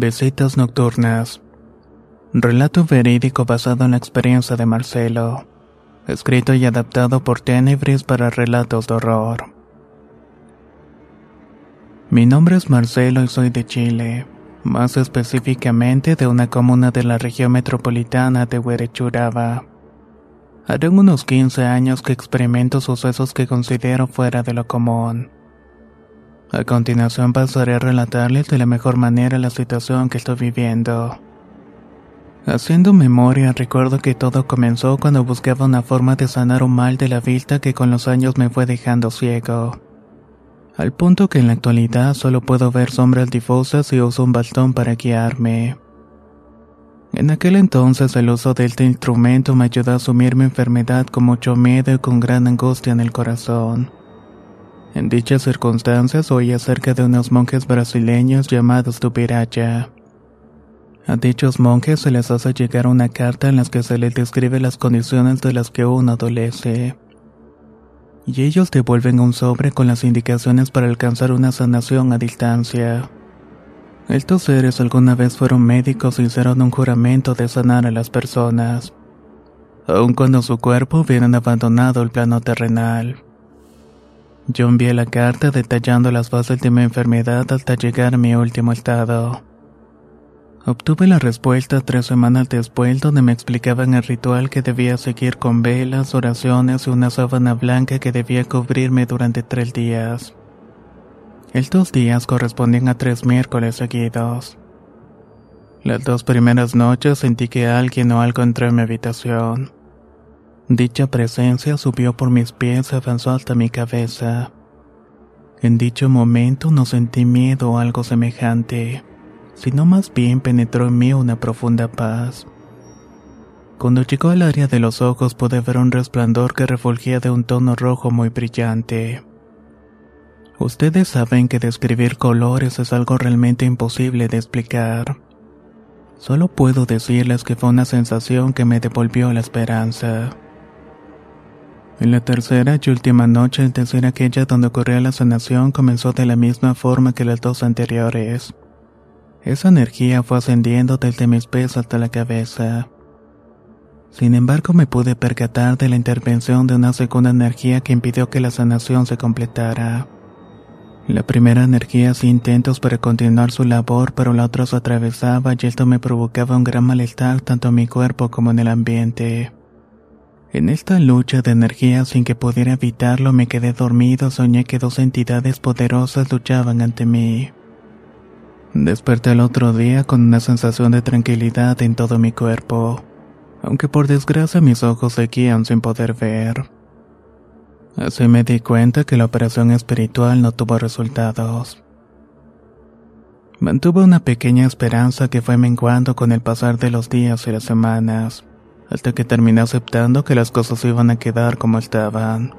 Visitas nocturnas. Relato verídico basado en la experiencia de Marcelo. Escrito y adaptado por Tenebris para relatos de horror. Mi nombre es Marcelo y soy de Chile, más específicamente de una comuna de la región metropolitana de Huerechuraba. Harán unos 15 años que experimento sucesos que considero fuera de lo común. A continuación pasaré a relatarles de la mejor manera la situación que estoy viviendo. Haciendo memoria, recuerdo que todo comenzó cuando buscaba una forma de sanar un mal de la vista que con los años me fue dejando ciego. Al punto que en la actualidad solo puedo ver sombras difusas y uso un bastón para guiarme. En aquel entonces el uso de este instrumento me ayudó a asumir mi enfermedad con mucho miedo y con gran angustia en el corazón. En dichas circunstancias oí acerca de unos monjes brasileños llamados Tupiracha. A dichos monjes se les hace llegar una carta en la que se les describe las condiciones de las que uno adolece. Y ellos devuelven un sobre con las indicaciones para alcanzar una sanación a distancia. Estos seres alguna vez fueron médicos y hicieron un juramento de sanar a las personas, aun cuando su cuerpo hubieran abandonado el plano terrenal. Yo envié la carta detallando las bases de mi enfermedad hasta llegar a mi último estado. Obtuve la respuesta tres semanas después donde me explicaban el ritual que debía seguir con velas, oraciones y una sábana blanca que debía cubrirme durante tres días. Estos días correspondían a tres miércoles seguidos. Las dos primeras noches sentí que alguien o algo entró en mi habitación. Dicha presencia subió por mis pies y avanzó hasta mi cabeza. En dicho momento no sentí miedo o algo semejante, sino más bien penetró en mí una profunda paz. Cuando llegó al área de los ojos pude ver un resplandor que refulgía de un tono rojo muy brillante. Ustedes saben que describir colores es algo realmente imposible de explicar. Solo puedo decirles que fue una sensación que me devolvió la esperanza. En la tercera y última noche, es decir, aquella donde ocurrió la sanación, comenzó de la misma forma que las dos anteriores. Esa energía fue ascendiendo desde mis pies hasta la cabeza. Sin embargo, me pude percatar de la intervención de una segunda energía que impidió que la sanación se completara. La primera energía hacía intentos para continuar su labor, pero la otra se atravesaba y esto me provocaba un gran malestar tanto en mi cuerpo como en el ambiente. En esta lucha de energía sin que pudiera evitarlo me quedé dormido, soñé que dos entidades poderosas luchaban ante mí. Desperté el otro día con una sensación de tranquilidad en todo mi cuerpo, aunque por desgracia mis ojos seguían sin poder ver. Así me di cuenta que la operación espiritual no tuvo resultados. Mantuve una pequeña esperanza que fue menguando con el pasar de los días y las semanas hasta que terminé aceptando que las cosas iban a quedar como estaban.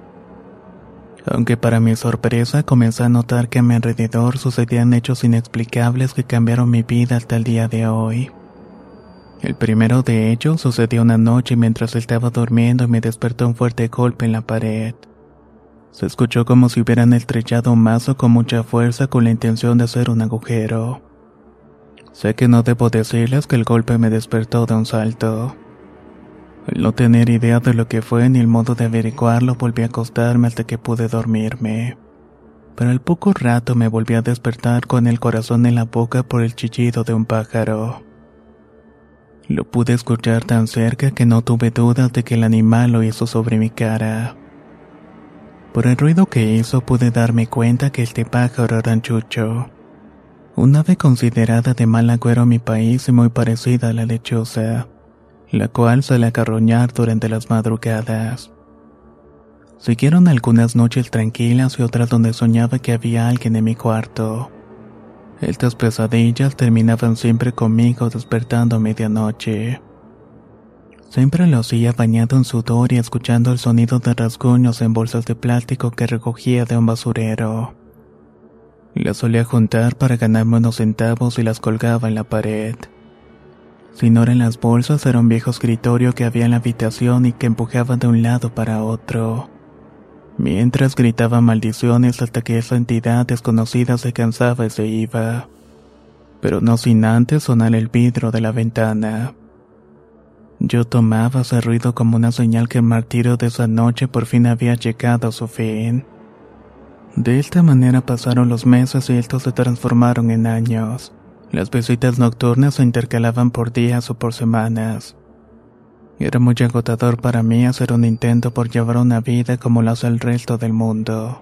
Aunque para mi sorpresa comencé a notar que a mi alrededor sucedían hechos inexplicables que cambiaron mi vida hasta el día de hoy. El primero de ellos sucedió una noche mientras estaba durmiendo y me despertó un fuerte golpe en la pared. Se escuchó como si hubieran estrellado un mazo con mucha fuerza con la intención de hacer un agujero. Sé que no debo decirles que el golpe me despertó de un salto. Al no tener idea de lo que fue ni el modo de averiguarlo, volví a acostarme hasta que pude dormirme. pero al poco rato me volví a despertar con el corazón en la boca por el chillido de un pájaro. Lo pude escuchar tan cerca que no tuve dudas de que el animal lo hizo sobre mi cara. Por el ruido que hizo pude darme cuenta que este pájaro era un chucho, un ave considerada de mal agüero en mi país y muy parecida a la lechuza, la cual suele acarroñar durante las madrugadas. Siguieron algunas noches tranquilas y otras donde soñaba que había alguien en mi cuarto. Estas pesadillas terminaban siempre conmigo despertando a medianoche. Siempre lo hacía bañado en sudor y escuchando el sonido de rasguños en bolsas de plástico que recogía de un basurero. Las solía juntar para ganarme unos centavos y las colgaba en la pared. Si no eran las bolsas, era un viejo escritorio que había en la habitación y que empujaba de un lado para otro mientras gritaba maldiciones hasta que esa entidad desconocida se cansaba y se iba, pero no sin antes sonar el vidrio de la ventana. Yo tomaba ese ruido como una señal que el martirio de esa noche por fin había llegado a su fin. De esta manera pasaron los meses y estos se transformaron en años. Las visitas nocturnas se intercalaban por días o por semanas. Era muy agotador para mí hacer un intento por llevar una vida como la hace el resto del mundo.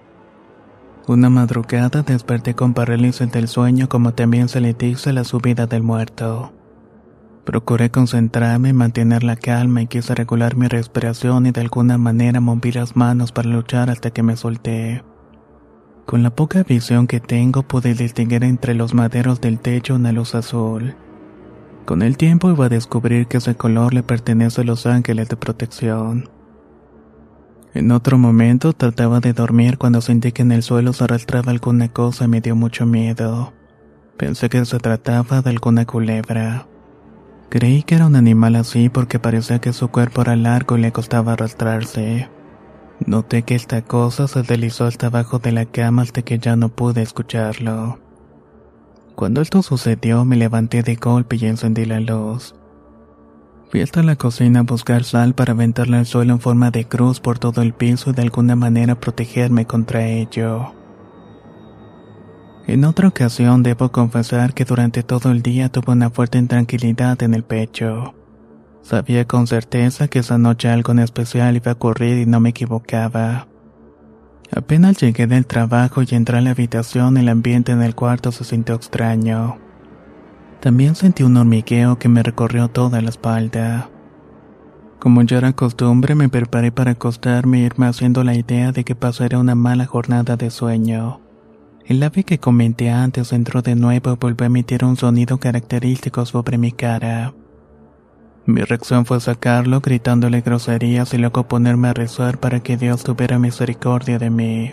Una madrugada desperté con parálisis del sueño como también se le dice la subida del muerto. Procuré concentrarme mantener la calma y quise regular mi respiración y de alguna manera moví las manos para luchar hasta que me solté. Con la poca visión que tengo pude distinguir entre los maderos del techo una luz azul. Con el tiempo iba a descubrir que ese color le pertenece a los ángeles de protección. En otro momento trataba de dormir cuando sentí que en el suelo se arrastraba alguna cosa y me dio mucho miedo. Pensé que se trataba de alguna culebra. Creí que era un animal así porque parecía que su cuerpo era largo y le costaba arrastrarse. Noté que esta cosa se deslizó hasta abajo de la cama hasta que ya no pude escucharlo. Cuando esto sucedió me levanté de golpe y encendí la luz. Fui hasta la cocina a buscar sal para aventarla al suelo en forma de cruz por todo el piso y de alguna manera protegerme contra ello. En otra ocasión debo confesar que durante todo el día tuve una fuerte intranquilidad en el pecho. Sabía con certeza que esa noche algo en especial iba a ocurrir y no me equivocaba. Apenas llegué del trabajo y entré a la habitación, el ambiente en el cuarto se sintió extraño. También sentí un hormigueo que me recorrió toda la espalda. Como ya era costumbre, me preparé para acostarme y irme haciendo la idea de que pasaría una mala jornada de sueño. El ave que comenté antes entró de nuevo y volvió a emitir un sonido característico sobre mi cara. Mi reacción fue sacarlo gritándole groserías y luego ponerme a rezar para que Dios tuviera misericordia de mí.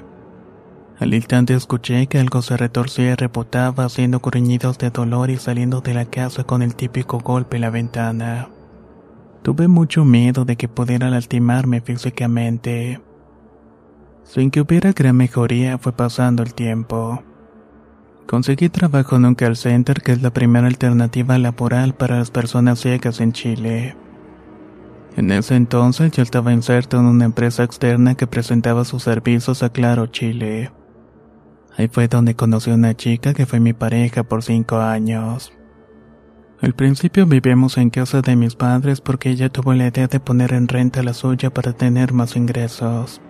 Al instante escuché que algo se retorcía y rebotaba haciendo gruñidos de dolor y saliendo de la casa con el típico golpe en la ventana. Tuve mucho miedo de que pudiera lastimarme físicamente. Sin que hubiera gran mejoría fue pasando el tiempo. Conseguí trabajo en un call center que es la primera alternativa laboral para las personas ciegas en Chile. En ese entonces yo estaba inserto en una empresa externa que presentaba sus servicios a Claro Chile. Ahí fue donde conocí a una chica que fue mi pareja por cinco años. Al principio vivimos en casa de mis padres porque ella tuvo la idea de poner en renta la suya para tener más ingresos.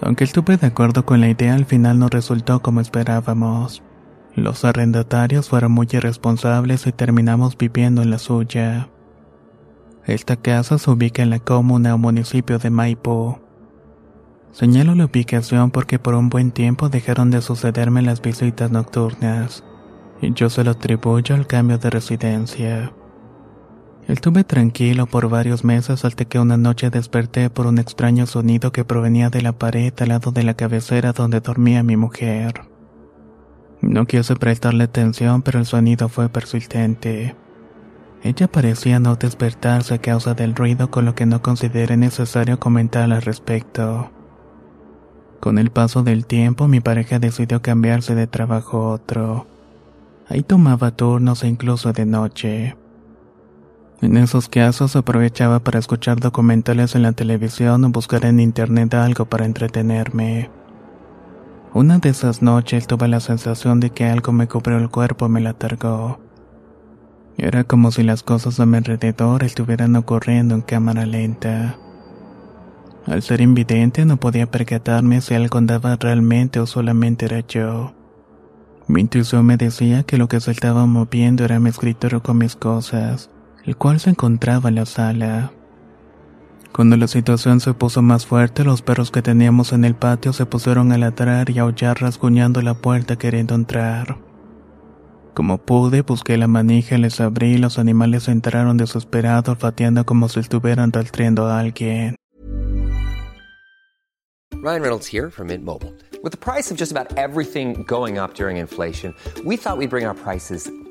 Aunque estuve de acuerdo con la idea, al final no resultó como esperábamos. Los arrendatarios fueron muy irresponsables y terminamos viviendo en la suya. Esta casa se ubica en la comuna o municipio de Maipo. Señalo la ubicación porque por un buen tiempo dejaron de sucederme las visitas nocturnas, y yo se lo atribuyo al cambio de residencia. Estuve tranquilo por varios meses hasta que una noche desperté por un extraño sonido que provenía de la pared al lado de la cabecera donde dormía mi mujer. No quise prestarle atención, pero el sonido fue persistente. Ella parecía no despertarse a causa del ruido, con lo que no consideré necesario comentar al respecto. Con el paso del tiempo, mi pareja decidió cambiarse de trabajo a otro. Ahí tomaba turnos e incluso de noche. En esos casos aprovechaba para escuchar documentales en la televisión o buscar en internet algo para entretenerme. Una de esas noches tuve la sensación de que algo me cubrió el cuerpo y me la targó. Era como si las cosas a mi alrededor estuvieran ocurriendo en cámara lenta. Al ser invidente no podía percatarme si algo andaba realmente o solamente era yo. Mi intuición me decía que lo que se estaba moviendo era mi escritorio con mis cosas, el cual se encontraba en la sala. Cuando la situación se puso más fuerte, los perros que teníamos en el patio se pusieron a ladrar y a aullar rasguñando la puerta queriendo entrar. Como pude, busqué la manija, les abrí y los animales entraron desesperados olfateando como si estuvieran rastreando a alguien. Ryan Reynolds here from Mint Mobile. With the price of just about everything going up during inflation, we thought we'd bring our prices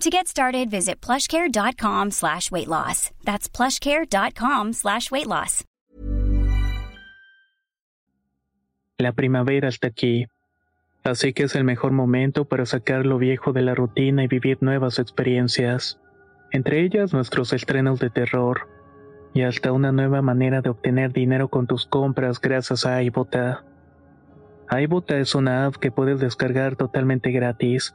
To get started, visit plushcare.com slash weight loss. That's plushcare.com slash weight loss. La primavera está aquí, así que es el mejor momento para sacar lo viejo de la rutina y vivir nuevas experiencias, entre ellas nuestros estrenos de terror, y hasta una nueva manera de obtener dinero con tus compras gracias a iBota. iBota es una app que puedes descargar totalmente gratis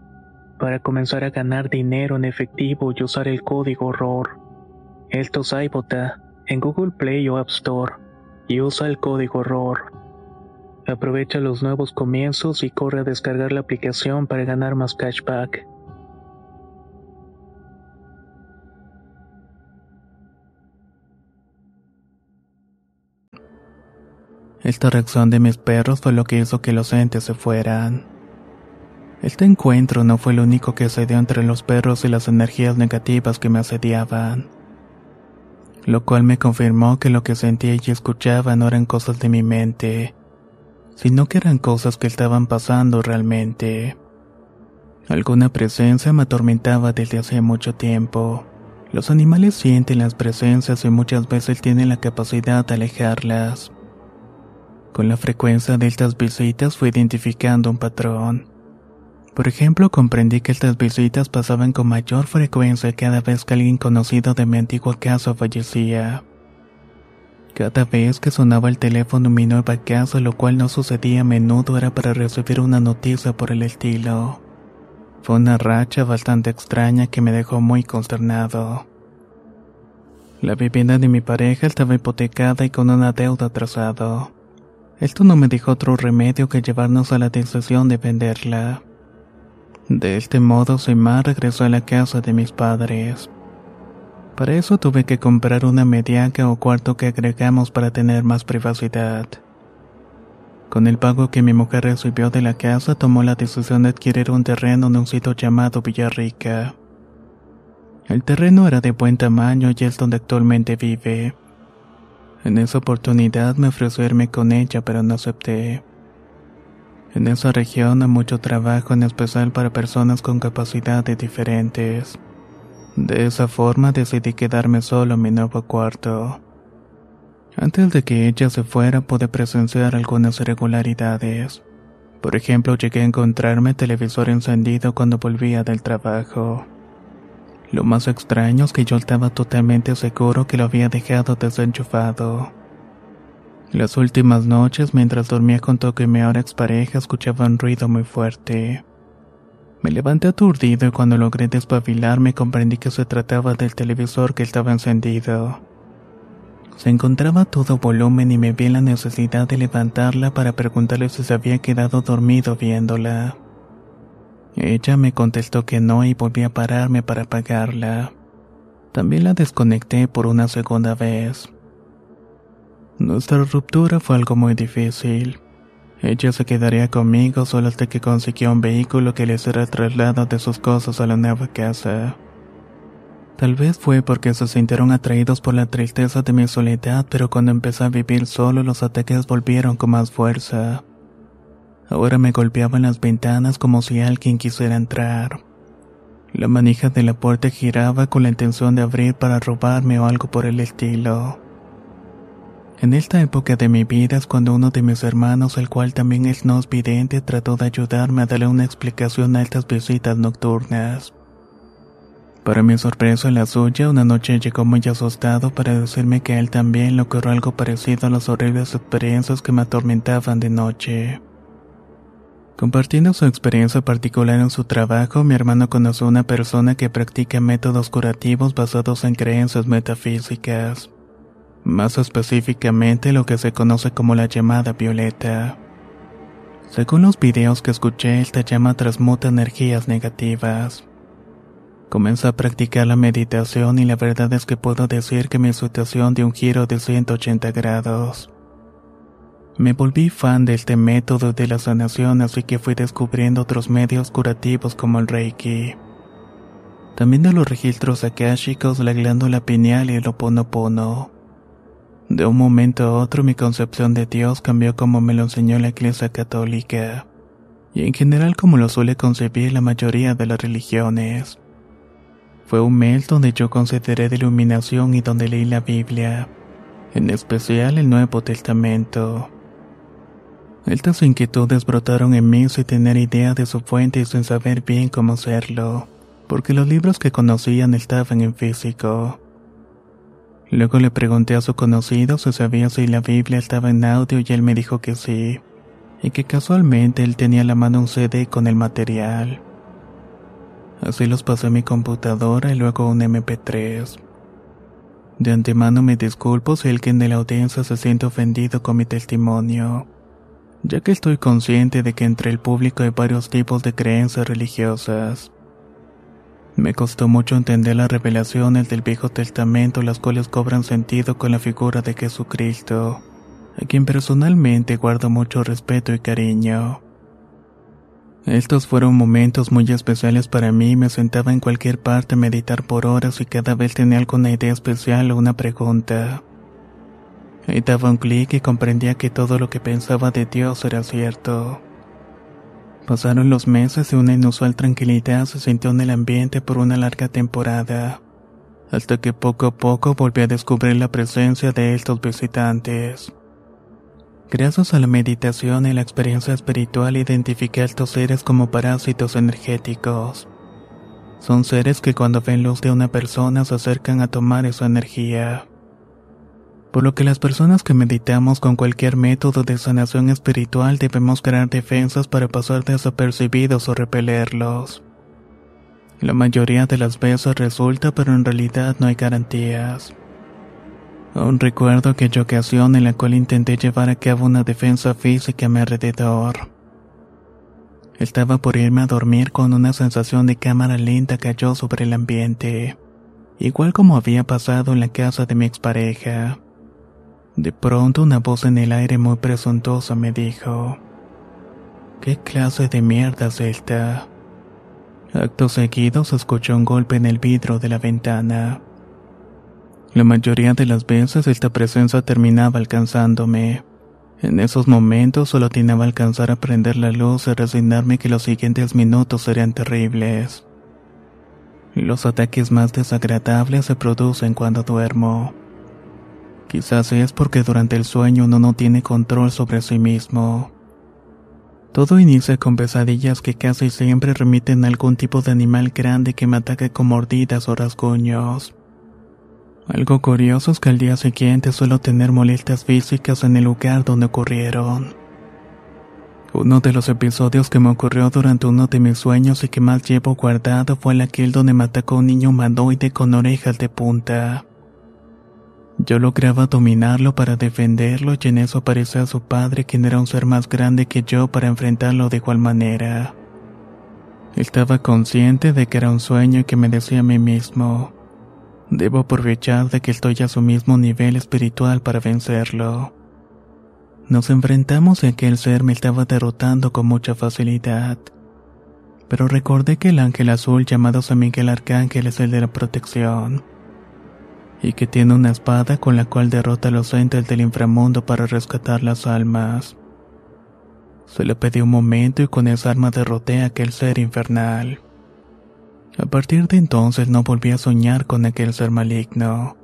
para comenzar a ganar dinero en efectivo y usar el código ROR. Esto es iBota en Google Play o App Store y usa el código ROR. Aprovecha los nuevos comienzos y corre a descargar la aplicación para ganar más cashback. Esta reacción de mis perros fue lo que hizo que los entes se fueran. Este encuentro no fue el único que se dio entre los perros y las energías negativas que me asediaban, lo cual me confirmó que lo que sentía y escuchaba no eran cosas de mi mente, sino que eran cosas que estaban pasando realmente. Alguna presencia me atormentaba desde hace mucho tiempo. Los animales sienten las presencias y muchas veces tienen la capacidad de alejarlas. Con la frecuencia de estas visitas fui identificando un patrón. Por ejemplo, comprendí que estas visitas pasaban con mayor frecuencia cada vez que alguien conocido de mi antigua casa fallecía. Cada vez que sonaba el teléfono en mi nueva casa, lo cual no sucedía a menudo, era para recibir una noticia por el estilo. Fue una racha bastante extraña que me dejó muy consternado. La vivienda de mi pareja estaba hipotecada y con una deuda atrasado. Esto no me dejó otro remedio que llevarnos a la decisión de venderla. De este modo, Semar regresó a la casa de mis padres. Para eso tuve que comprar una mediaca o cuarto que agregamos para tener más privacidad. Con el pago que mi mujer recibió de la casa, tomó la decisión de adquirir un terreno en un sitio llamado Villarrica. El terreno era de buen tamaño y es donde actualmente vive. En esa oportunidad me ofreció irme con ella, pero no acepté. En esa región hay mucho trabajo, en especial para personas con capacidades diferentes. De esa forma decidí quedarme solo en mi nuevo cuarto. Antes de que ella se fuera pude presenciar algunas irregularidades. Por ejemplo, llegué a encontrarme televisor encendido cuando volvía del trabajo. Lo más extraño es que yo estaba totalmente seguro que lo había dejado desenchufado. Las últimas noches, mientras dormía junto con mi ahora expareja, escuchaba un ruido muy fuerte. Me levanté aturdido y cuando logré despabilarme comprendí que se trataba del televisor que estaba encendido. Se encontraba a todo volumen y me vi la necesidad de levantarla para preguntarle si se había quedado dormido viéndola. Ella me contestó que no y volví a pararme para apagarla. También la desconecté por una segunda vez. Nuestra ruptura fue algo muy difícil. Ella se quedaría conmigo solo hasta que consiguió un vehículo que le hiciera traslado de sus cosas a la nueva casa. Tal vez fue porque se sintieron atraídos por la tristeza de mi soledad, pero cuando empecé a vivir solo los ataques volvieron con más fuerza. Ahora me golpeaban las ventanas como si alguien quisiera entrar. La manija de la puerta giraba con la intención de abrir para robarme o algo por el estilo. En esta época de mi vida es cuando uno de mis hermanos, el cual también es no vidente, trató de ayudarme a darle una explicación a estas visitas nocturnas. Para mi sorpresa la suya, una noche llegó muy asustado para decirme que a él también le ocurrió algo parecido a las horribles experiencias que me atormentaban de noche. Compartiendo su experiencia particular en su trabajo, mi hermano conoció a una persona que practica métodos curativos basados en creencias metafísicas más específicamente lo que se conoce como la llamada violeta. Según los videos que escuché, esta llama transmuta energías negativas. Comencé a practicar la meditación y la verdad es que puedo decir que mi situación dio un giro de 180 grados. Me volví fan de este método de la sanación así que fui descubriendo otros medios curativos como el Reiki. También de los registros akáshicos, la glándula pineal y el oponopono. De un momento a otro mi concepción de Dios cambió como me lo enseñó la Iglesia Católica, y en general como lo suele concebir la mayoría de las religiones. Fue un mes donde yo consideré de iluminación y donde leí la Biblia, en especial el Nuevo Testamento. Estas inquietudes brotaron en mí sin tener idea de su fuente y sin saber bien cómo hacerlo, porque los libros que conocían estaban en físico. Luego le pregunté a su conocido si sabía si la Biblia estaba en audio y él me dijo que sí, y que casualmente él tenía a la mano un CD con el material. Así los pasé a mi computadora y luego un MP3. De antemano me disculpo si alguien de la audiencia se siente ofendido con mi testimonio, ya que estoy consciente de que entre el público hay varios tipos de creencias religiosas. Me costó mucho entender las revelaciones del Viejo Testamento, las cuales cobran sentido con la figura de Jesucristo, a quien personalmente guardo mucho respeto y cariño. Estos fueron momentos muy especiales para mí, me sentaba en cualquier parte a meditar por horas y cada vez tenía alguna idea especial o una pregunta. Y daba un clic y comprendía que todo lo que pensaba de Dios era cierto. Pasaron los meses y una inusual tranquilidad se sintió en el ambiente por una larga temporada, hasta que poco a poco volví a descubrir la presencia de estos visitantes. Gracias a la meditación y la experiencia espiritual identifiqué a estos seres como parásitos energéticos. Son seres que cuando ven luz de una persona se acercan a tomar esa energía por lo que las personas que meditamos con cualquier método de sanación espiritual debemos crear defensas para pasar desapercibidos o repelerlos. La mayoría de las veces resulta, pero en realidad no hay garantías. Aún recuerdo aquella ocasión en la cual intenté llevar a cabo una defensa física a mi alrededor. Estaba por irme a dormir con una sensación de cámara lenta cayó sobre el ambiente, igual como había pasado en la casa de mi expareja. De pronto una voz en el aire muy presuntuosa me dijo, ¿Qué clase de mierda es esta? Acto seguido se escuchó un golpe en el vidrio de la ventana. La mayoría de las veces esta presencia terminaba alcanzándome. En esos momentos solo que alcanzar a prender la luz y resignarme que los siguientes minutos serían terribles. Los ataques más desagradables se producen cuando duermo. Quizás es porque durante el sueño uno no tiene control sobre sí mismo. Todo inicia con pesadillas que casi siempre remiten a algún tipo de animal grande que me ataque con mordidas o rasguños. Algo curioso es que al día siguiente suelo tener molestias físicas en el lugar donde ocurrieron. Uno de los episodios que me ocurrió durante uno de mis sueños y que más llevo guardado fue el aquel donde me atacó un niño humanoide con orejas de punta. Yo lograba dominarlo para defenderlo y en eso aparecía su padre, quien era un ser más grande que yo para enfrentarlo de igual manera. Estaba consciente de que era un sueño y que me decía a mí mismo, debo aprovechar de que estoy a su mismo nivel espiritual para vencerlo. Nos enfrentamos y aquel ser me estaba derrotando con mucha facilidad. Pero recordé que el ángel azul llamado San Miguel Arcángel es el de la protección y que tiene una espada con la cual derrota a los entes del inframundo para rescatar las almas. Se le pedí un momento y con esa arma derroté a aquel ser infernal. A partir de entonces no volví a soñar con aquel ser maligno.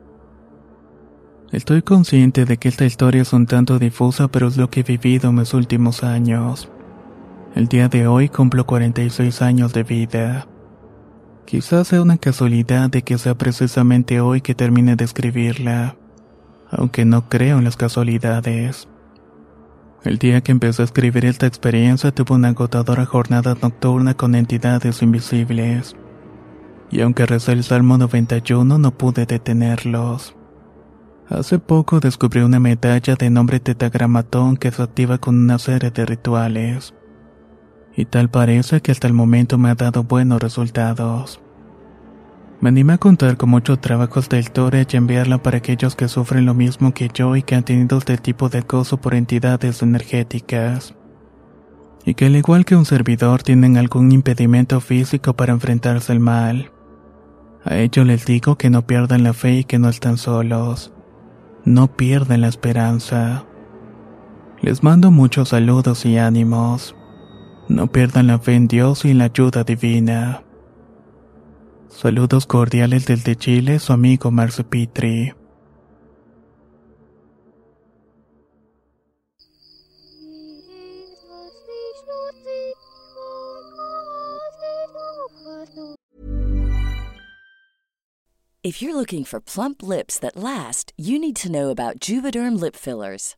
Estoy consciente de que esta historia es un tanto difusa, pero es lo que he vivido en mis últimos años. El día de hoy cumplo 46 años de vida. Quizás sea una casualidad de que sea precisamente hoy que termine de escribirla, aunque no creo en las casualidades. El día que empecé a escribir esta experiencia tuve una agotadora jornada nocturna con entidades invisibles. Y aunque recé el Salmo 91 no pude detenerlos. Hace poco descubrí una medalla de nombre tetagramatón que se activa con una serie de rituales y tal parece que hasta el momento me ha dado buenos resultados. Me animé a contar con muchos trabajos de historia y enviarla para aquellos que sufren lo mismo que yo y que han tenido este tipo de acoso por entidades energéticas. Y que al igual que un servidor tienen algún impedimento físico para enfrentarse al mal. A ellos les digo que no pierdan la fe y que no están solos. No pierdan la esperanza. Les mando muchos saludos y ánimos. No pierdan la fe en Dios y en la ayuda divina. Saludos cordiales desde Chile, su amigo Marcio Pitri. If you're looking for plump lips that last, you need to know about Juvederm lip fillers.